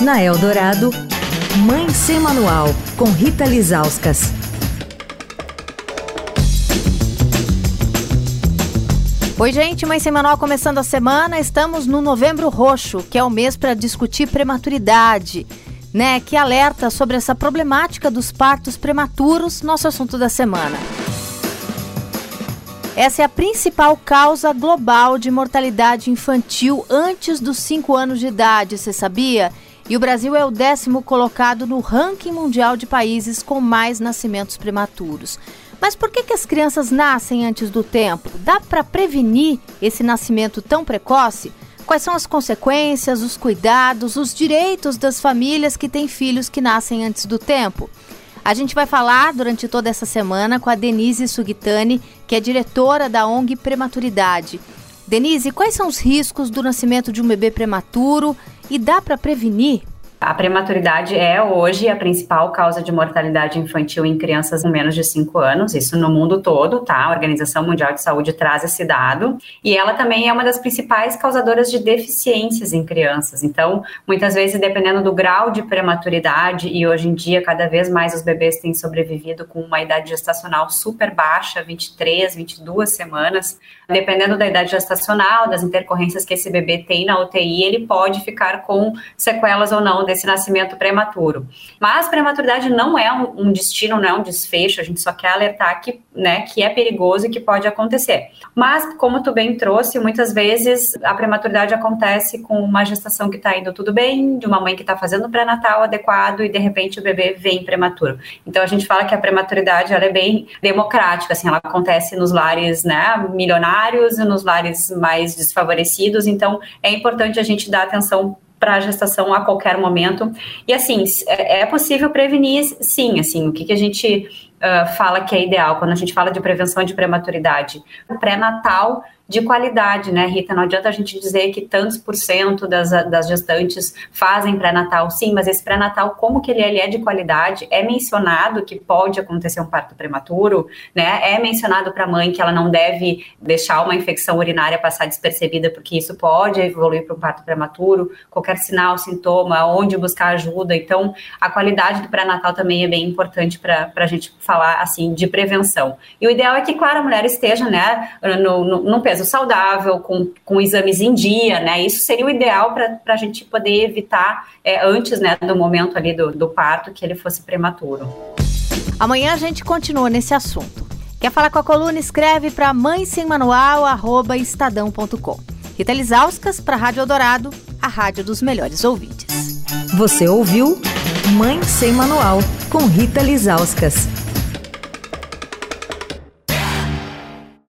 Na Eldorado, Mãe Sem Manual, com Rita Lizauskas. Oi, gente, Mãe Sem Manual começando a semana. Estamos no Novembro Roxo, que é o mês para discutir prematuridade, né? Que alerta sobre essa problemática dos partos prematuros, nosso assunto da semana. Essa é a principal causa global de mortalidade infantil antes dos 5 anos de idade, você sabia? E o Brasil é o décimo colocado no ranking mundial de países com mais nascimentos prematuros. Mas por que, que as crianças nascem antes do tempo? Dá para prevenir esse nascimento tão precoce? Quais são as consequências, os cuidados, os direitos das famílias que têm filhos que nascem antes do tempo? A gente vai falar durante toda essa semana com a Denise Sugitani, que é diretora da ONG Prematuridade. Denise, quais são os riscos do nascimento de um bebê prematuro e dá para prevenir? A prematuridade é hoje a principal causa de mortalidade infantil em crianças com menos de 5 anos, isso no mundo todo, tá? A Organização Mundial de Saúde traz esse dado. E ela também é uma das principais causadoras de deficiências em crianças. Então, muitas vezes, dependendo do grau de prematuridade, e hoje em dia, cada vez mais os bebês têm sobrevivido com uma idade gestacional super baixa, 23, 22 semanas, dependendo da idade gestacional, das intercorrências que esse bebê tem na UTI, ele pode ficar com sequelas ou não desse nascimento prematuro. Mas prematuridade não é um, um, destino, não é um desfecho, a gente só quer alertar que, né, que é perigoso e que pode acontecer. Mas, como tu bem trouxe, muitas vezes a prematuridade acontece com uma gestação que está indo tudo bem, de uma mãe que está fazendo pré-natal adequado e de repente o bebê vem prematuro. Então a gente fala que a prematuridade ela é bem democrática, assim, ela acontece nos lares né, milionários e nos lares mais desfavorecidos, então é importante a gente dar atenção para a gestação a qualquer momento. E assim, é, é possível prevenir, sim, assim, o que, que a gente fala que é ideal quando a gente fala de prevenção de prematuridade? O pré-natal de qualidade, né, Rita? Não adianta a gente dizer que tantos por cento das, das gestantes fazem pré-natal, sim, mas esse pré-natal, como que ele, ele, é de qualidade? É mencionado que pode acontecer um parto prematuro, né? É mencionado para a mãe que ela não deve deixar uma infecção urinária passar despercebida, porque isso pode evoluir para um parto prematuro, qualquer sinal, sintoma, onde buscar ajuda. Então, a qualidade do pré-natal também é bem importante para a gente falar, assim, de prevenção. E o ideal é que, claro, a mulher esteja, né, no, no, no peso saudável, com, com exames em dia, né? Isso seria o ideal para a gente poder evitar, é, antes né, do momento ali do, do parto, que ele fosse prematuro. Amanhã a gente continua nesse assunto. Quer falar com a coluna? Escreve para mãe sem manual, arroba estadão.com. Rita Lisauskas para a Rádio Eldorado, a rádio dos melhores ouvintes. Você ouviu Mãe Sem Manual, com Rita Lisauskas.